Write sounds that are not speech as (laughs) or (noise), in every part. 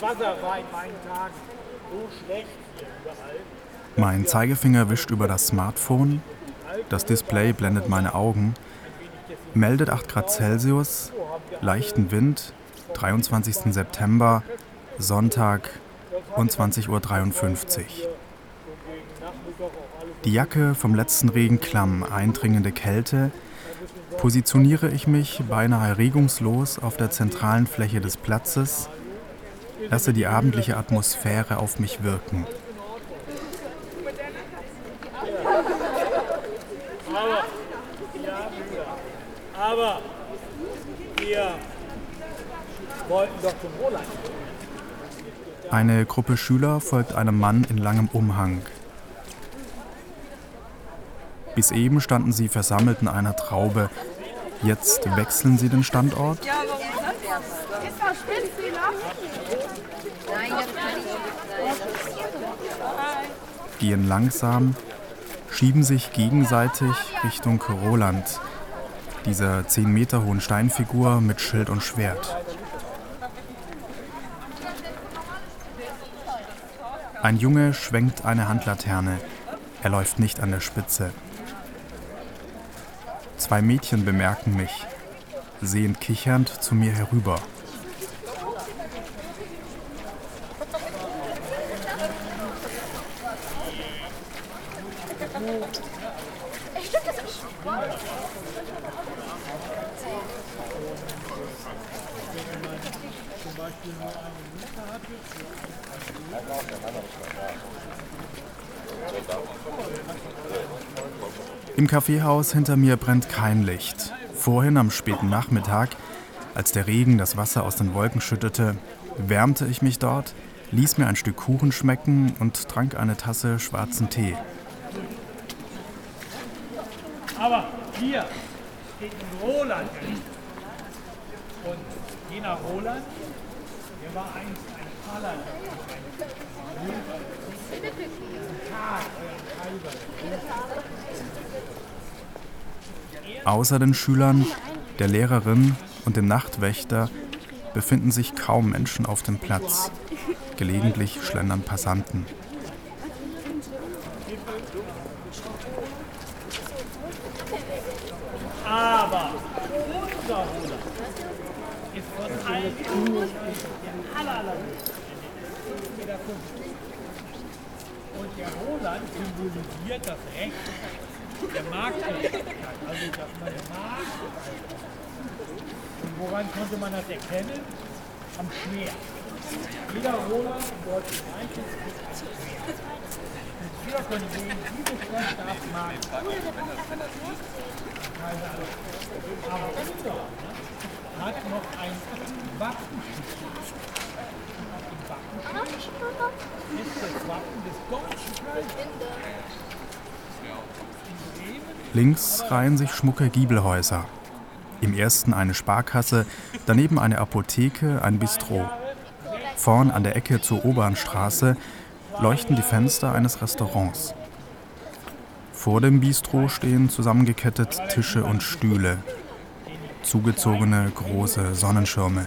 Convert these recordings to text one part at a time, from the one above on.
Wasser war in meinen Tagen so schlecht. Mein Zeigefinger wischt über das Smartphone. Das Display blendet meine Augen. Meldet 8 Grad Celsius, leichten Wind, 23. September, Sonntag und 20.53 Uhr. Die Jacke vom letzten Regen klamm, eindringende Kälte, positioniere ich mich beinahe regungslos auf der zentralen Fläche des Platzes, lasse die abendliche Atmosphäre auf mich wirken. Aber wir wollten doch zum Roland. Eine Gruppe Schüler folgt einem Mann in langem Umhang. Bis eben standen sie versammelt in einer Traube. Jetzt wechseln sie den Standort. Gehen langsam, schieben sich gegenseitig Richtung Roland, dieser 10 Meter hohen Steinfigur mit Schild und Schwert. Ein Junge schwenkt eine Handlaterne. Er läuft nicht an der Spitze. Zwei Mädchen bemerken mich, sehen kichernd zu mir herüber. Kaffeehaus hinter mir brennt kein Licht. Vorhin am späten Nachmittag, als der Regen das Wasser aus den Wolken schüttete, wärmte ich mich dort, ließ mir ein Stück Kuchen schmecken und trank eine Tasse schwarzen Tee. Aber hier steht ein Roland. Und jener Roland, der war einst ein Parlament. Außer den Schülern, der Lehrerin und dem Nachtwächter befinden sich kaum Menschen auf dem Platz. Gelegentlich schlendern Passanten. Aber unser Roland ist von allen der aller, allerbeste. Und der Roland symbolisiert das Recht der Marktgerechtigkeit, also dass man Markt Und woran konnte man das erkennen? Am Schwert. Jeder Roland im Deutschen Reich ist ein Schwert. Und wir können sehen, dieses Land darf Markt. Aber unser ne, hat noch ein Wappenschild. Links reihen sich schmucke Giebelhäuser. Im ersten eine Sparkasse, daneben eine Apotheke, ein Bistro. Vorn an der Ecke zur Obernstraße leuchten die Fenster eines Restaurants. Vor dem Bistro stehen zusammengekettet Tische und Stühle, zugezogene große Sonnenschirme.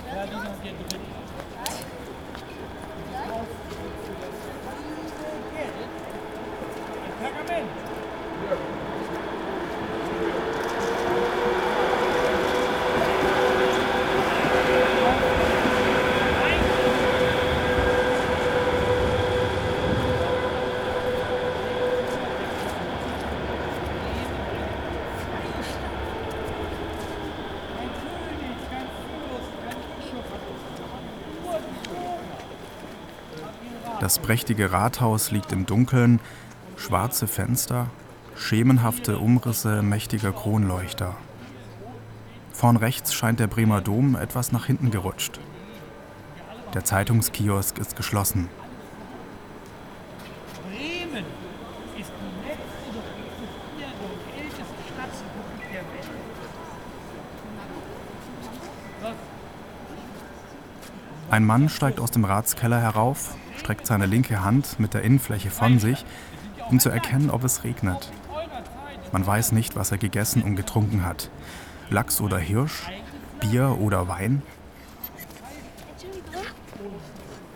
Das prächtige Rathaus liegt im Dunkeln, schwarze Fenster, schemenhafte Umrisse mächtiger Kronleuchter. Vorn rechts scheint der Bremer Dom etwas nach hinten gerutscht. Der Zeitungskiosk ist geschlossen. Bremen ist die letzte noch existierende und älteste Stadtrepublik der Welt. Ein Mann steigt aus dem Ratskeller herauf, streckt seine linke Hand mit der Innenfläche von sich, um zu erkennen, ob es regnet. Man weiß nicht, was er gegessen und getrunken hat. Lachs oder Hirsch, Bier oder Wein.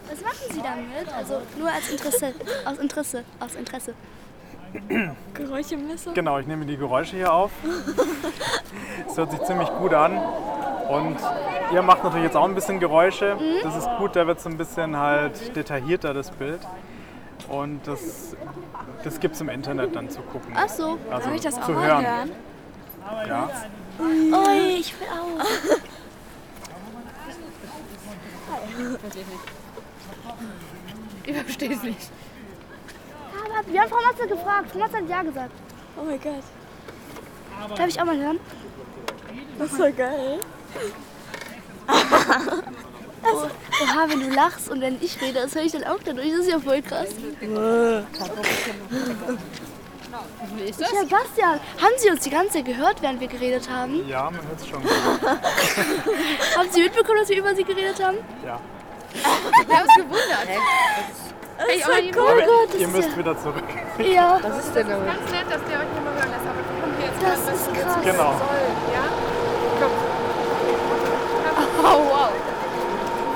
Was machen Sie damit? Also nur als Interesse, aus Interesse, aus Interesse. Geräuschemesser? Genau, ich nehme die Geräusche hier auf. Es hört sich ziemlich gut an. Und ihr macht natürlich jetzt auch ein bisschen Geräusche. Das ist gut, da wird es ein bisschen halt detaillierter, das Bild. Und das, das gibt es im Internet dann zu gucken. Ach so. Also Darf ich das auch zu mal hören. hören? Ja. Ui, ich will auch. Ich verstehe es nicht. Aber wir haben Frau Matze gefragt. Frau Matze hat ja gesagt. Oh mein Gott. Darf ich auch mal hören? Das ist so geil. Oha, wenn du lachst und wenn ich rede, das höre ich dann auch dadurch. Das ist ja voll krass. Wie ist das? Ja, Bastian, haben Sie uns die ganze Zeit gehört, während wir geredet haben? Ja, man hört es schon. (laughs) Haben Sie mitbekommen, dass wir über Sie geredet haben? Ja. Wir haben es gewundert. Das ist auch mal die Oh Gott, das Ihr ist müsst wieder zurück. ja, ja, Was ist denn damit? Ganz nett, dass der euch nicht mehr hören lässt, aber wir kommen jetzt das ist krass. Genau. soll. Ja? Oh, wow.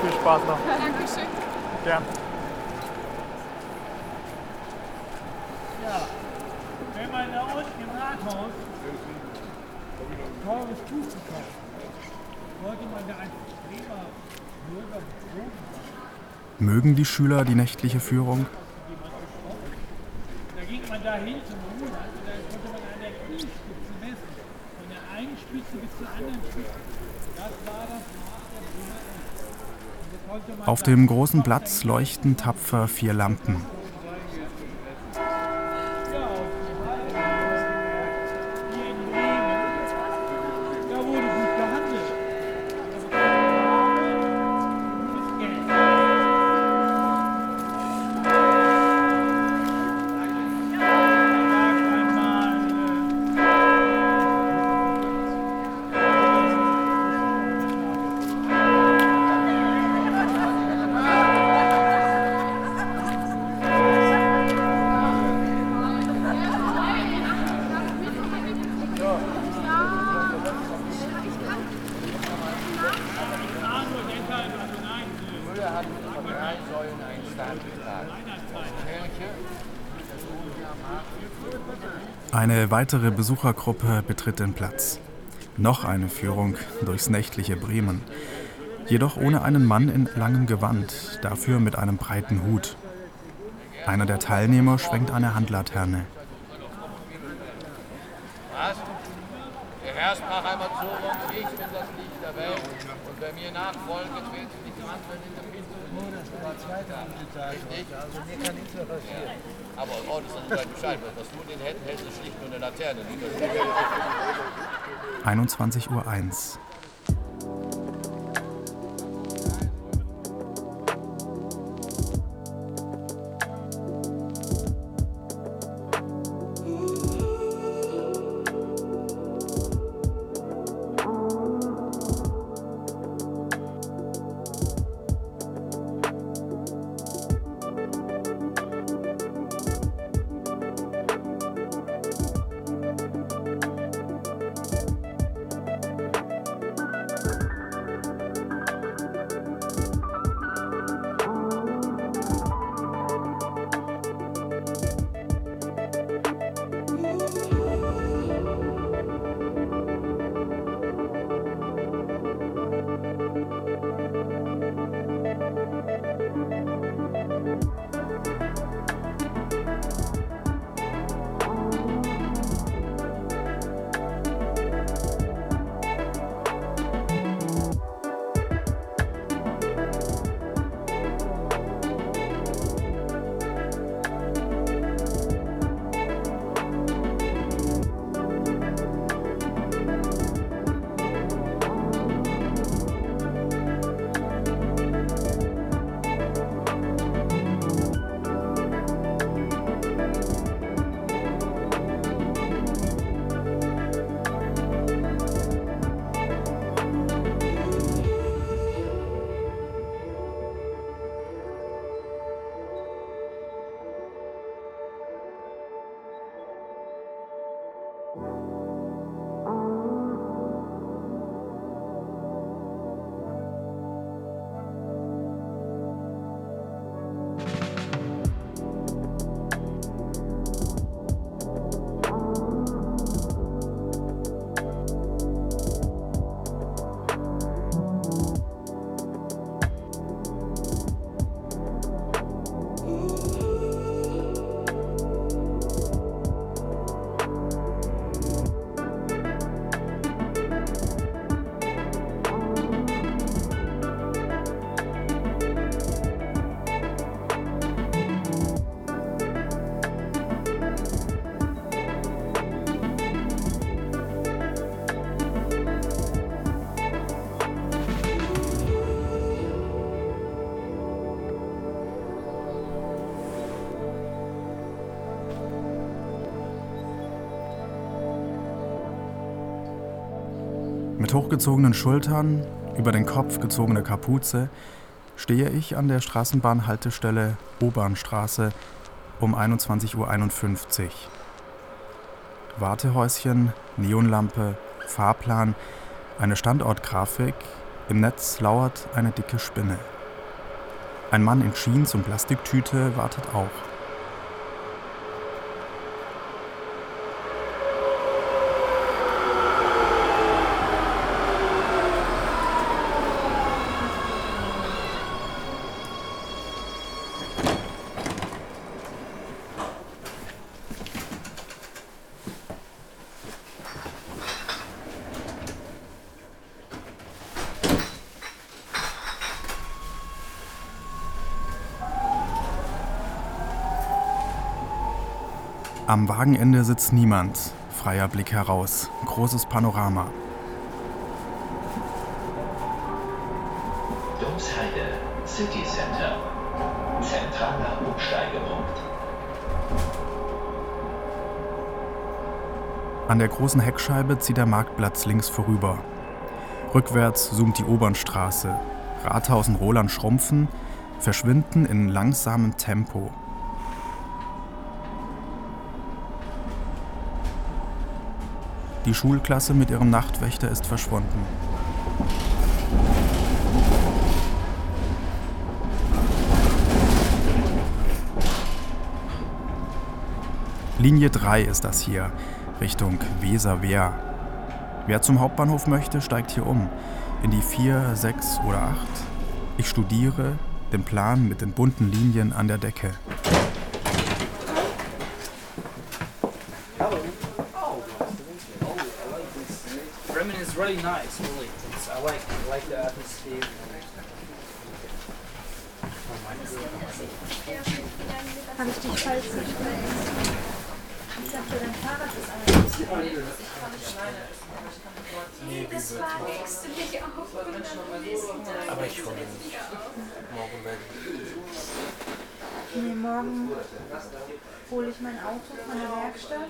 Viel Spaß noch. Dankeschön. Gern. Ja, wenn man da unten im Rathaus teures Tuch gekauft hat, sollte man da als Bremer Bürger betrogen sein. Mögen die Schüler die nächtliche Führung? Da ging man da hin zum Rudern und dann konnte man an der Kniespitze messen. Von der einen Spitze bis zur anderen Spitze. Das war das Maß der Bremer Elf. Und das konnte man Auf dem großen Platz leuchten tapfer vier Lampen. Eine weitere Besuchergruppe betritt den Platz. Noch eine Führung durchs nächtliche Bremen. Jedoch ohne einen Mann in langem Gewand, dafür mit einem breiten Hut. Einer der Teilnehmer schwenkt eine Handlaterne. Was? Der Herr sprach einmal zu uns, ich bin das Licht der Welt. Und wer mir nachfolgt, wird nicht wandeln in der Finsternis. Richtig? Also mir kann nichts mehr passieren. Aber oh, das ist ein Bescheid. Was du in den Händen hältst, ist schlicht nur eine Laterne. Die das 21.01 Uhr. Mit hochgezogenen Schultern, über den Kopf gezogene Kapuze, stehe ich an der Straßenbahnhaltestelle Obernstraße um 21.51 Uhr. Wartehäuschen, Neonlampe, Fahrplan, eine Standortgrafik, im Netz lauert eine dicke Spinne. Ein Mann in Jeans und Plastiktüte wartet auch. Am Wagenende sitzt niemand. Freier Blick heraus. Großes Panorama. Domsheide City Center. Zentraler Umsteigepunkt. An der großen Heckscheibe zieht der Marktplatz links vorüber. Rückwärts zoomt die Obernstraße. Rathaus und Roland schrumpfen, verschwinden in langsamem Tempo. Die Schulklasse mit ihrem Nachtwächter ist verschwunden. Linie 3 ist das hier, Richtung Weser-Wehr. Wer zum Hauptbahnhof möchte, steigt hier um. In die 4, 6 oder 8. Ich studiere den Plan mit den bunten Linien an der Decke. Bremen is really nice, really. It's, I like I like the atmosphere. Habe ich dich falsch verstanden? Ich dachte, dein Fahrrad ist eigentlich. Das war nächste mich auch. Aber ich hole nicht. Morgen weg. Nee, morgen hole ich mein Auto von der Werkstatt.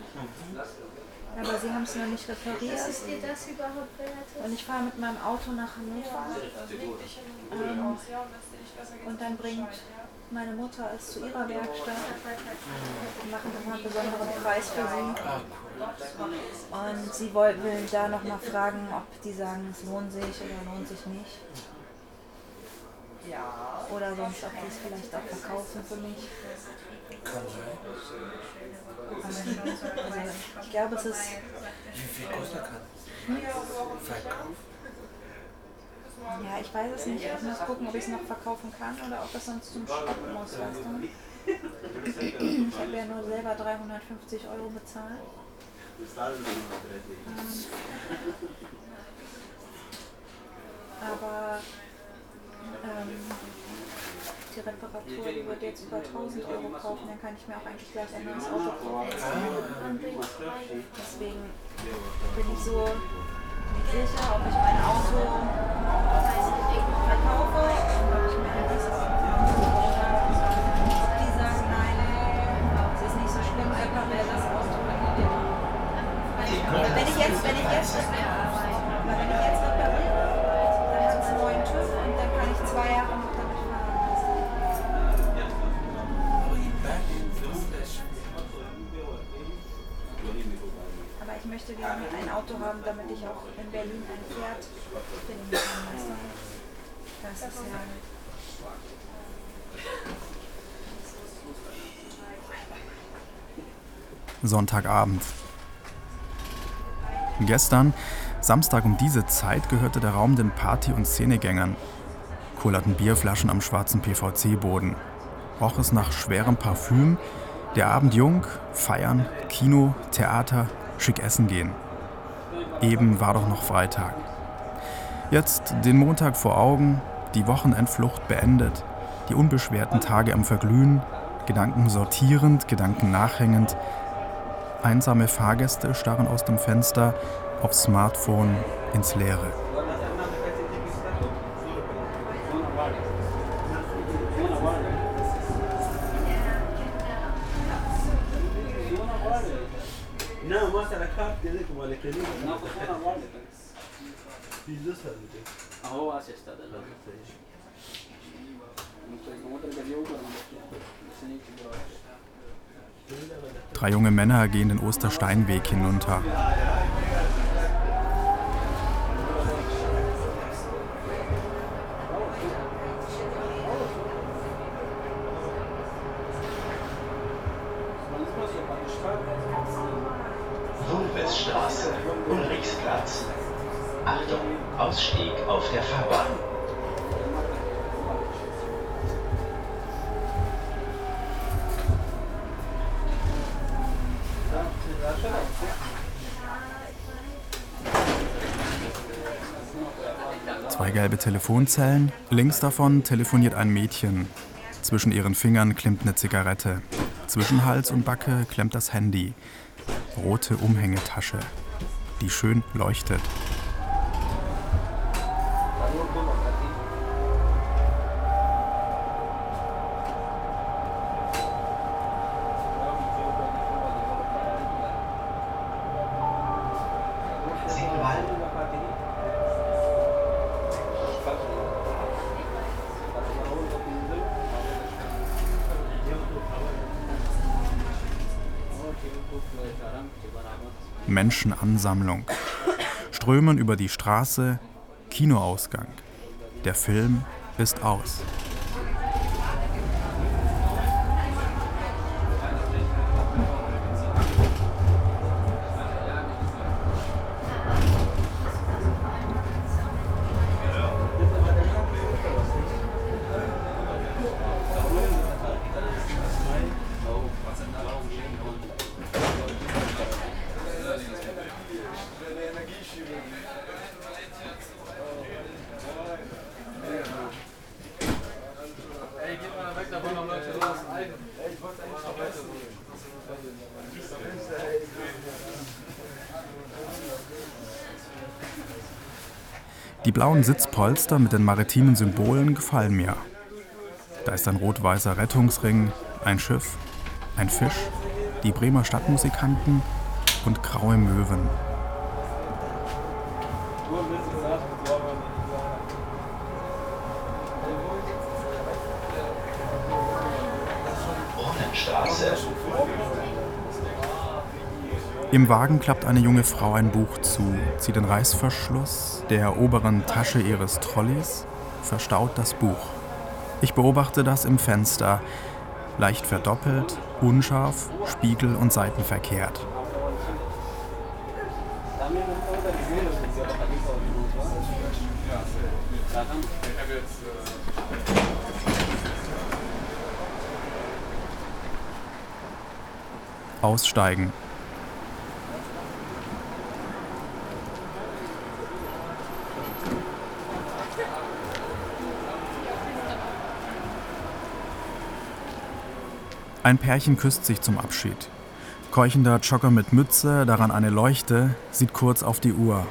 Aber sie haben es noch nicht repariert. Ist dir das überhaupt relativ? Und ich fahre mit meinem Auto nach Hannover. Ähm, und dann bringt meine Mutter es zu ihrer Werkstatt. Wir machen nochmal einen besonderen Preis für sie. Und sie will da nochmal fragen, ob die sagen, es lohnt sich oder lohnt sich nicht. Oder sonst, ob die es vielleicht auch verkaufen für mich. Kann sein. Also, ich glaube, es ist Wie viel kostet kann? Verkauf. Ja, ich weiß es nicht. Ich muss gucken, ob ich es noch verkaufen kann oder ob es sonst zum Schrott muss, weißt du? Ich habe ja nur selber 350 Euro bezahlt. Ähm, aber ähm, die Reparatur die wird jetzt über 1000 Euro kaufen, dann kann ich mir auch eigentlich gleich ein neues Auto kaufen. Deswegen bin ich so nicht sicher, ob ich mein Auto Auto haben, damit ich auch in Berlin ein Pferd finden kann. Das ist ja. Sonntagabend. Gestern, Samstag um diese Zeit, gehörte der Raum den Party- und Szenegängern. Kullerten Bierflaschen am schwarzen PVC-Boden. Roch es nach schwerem Parfüm. Der Abend jung, feiern, Kino, Theater, schick essen gehen. Eben war doch noch Freitag. Jetzt den Montag vor Augen, die Wochenendflucht beendet, die unbeschwerten Tage am Verglühen, Gedanken sortierend, Gedanken nachhängend, Einsame Fahrgäste starren aus dem Fenster aufs Smartphone ins Leere. ತೀರ್ಸಲಿದೆ ಆವಾಸ ಎಷ್ಟದಲ್ಲ Drei junge Männer gehen den Ostersteinweg hinunter. Ausstieg auf der Fahrbahn. Zwei gelbe Telefonzellen, links davon telefoniert ein Mädchen. Zwischen ihren Fingern klemmt eine Zigarette. Zwischen Hals und Backe klemmt das Handy. Rote Umhängetasche, die schön leuchtet. Menschenansammlung. Strömen über die Straße, Kinoausgang. Der Film ist aus. Blauen Sitzpolster mit den maritimen Symbolen gefallen mir. Da ist ein rot-weißer Rettungsring, ein Schiff, ein Fisch, die Bremer Stadtmusikanten und graue Möwen. Im Wagen klappt eine junge Frau ein Buch zu, zieht den Reißverschluss der oberen Tasche ihres Trolleys, verstaut das Buch. Ich beobachte das im Fenster, leicht verdoppelt, unscharf, Spiegel und Seiten verkehrt. Aussteigen. Ein Pärchen küsst sich zum Abschied. Keuchender Jogger mit Mütze, daran eine Leuchte, sieht kurz auf die Uhr.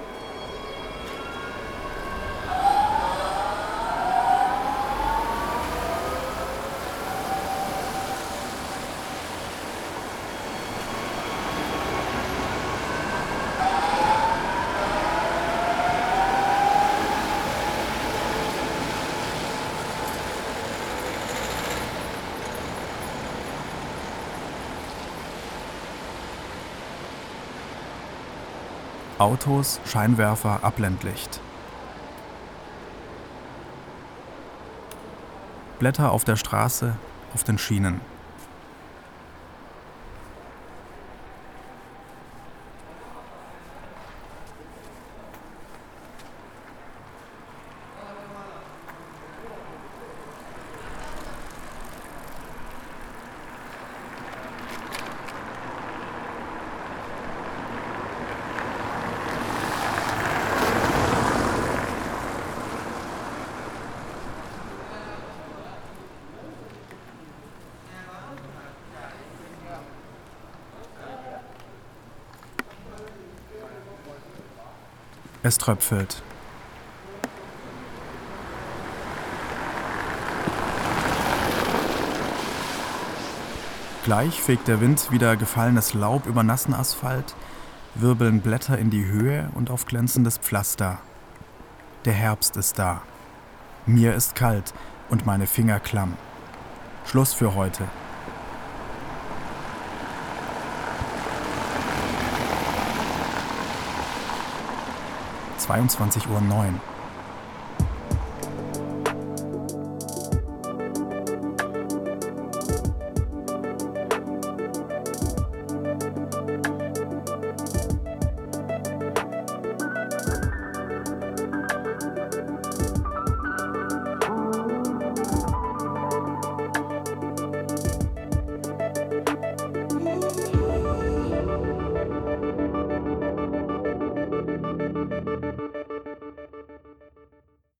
Autos, Scheinwerfer, Abblendlicht. Blätter auf der Straße, auf den Schienen. Es tröpfelt. Gleich fegt der Wind wieder gefallenes Laub über nassen Asphalt, wirbeln Blätter in die Höhe und auf glänzendes Pflaster. Der Herbst ist da. Mir ist kalt und meine Finger klamm. Schluss für heute. Zweiundzwanzig Uhr neun.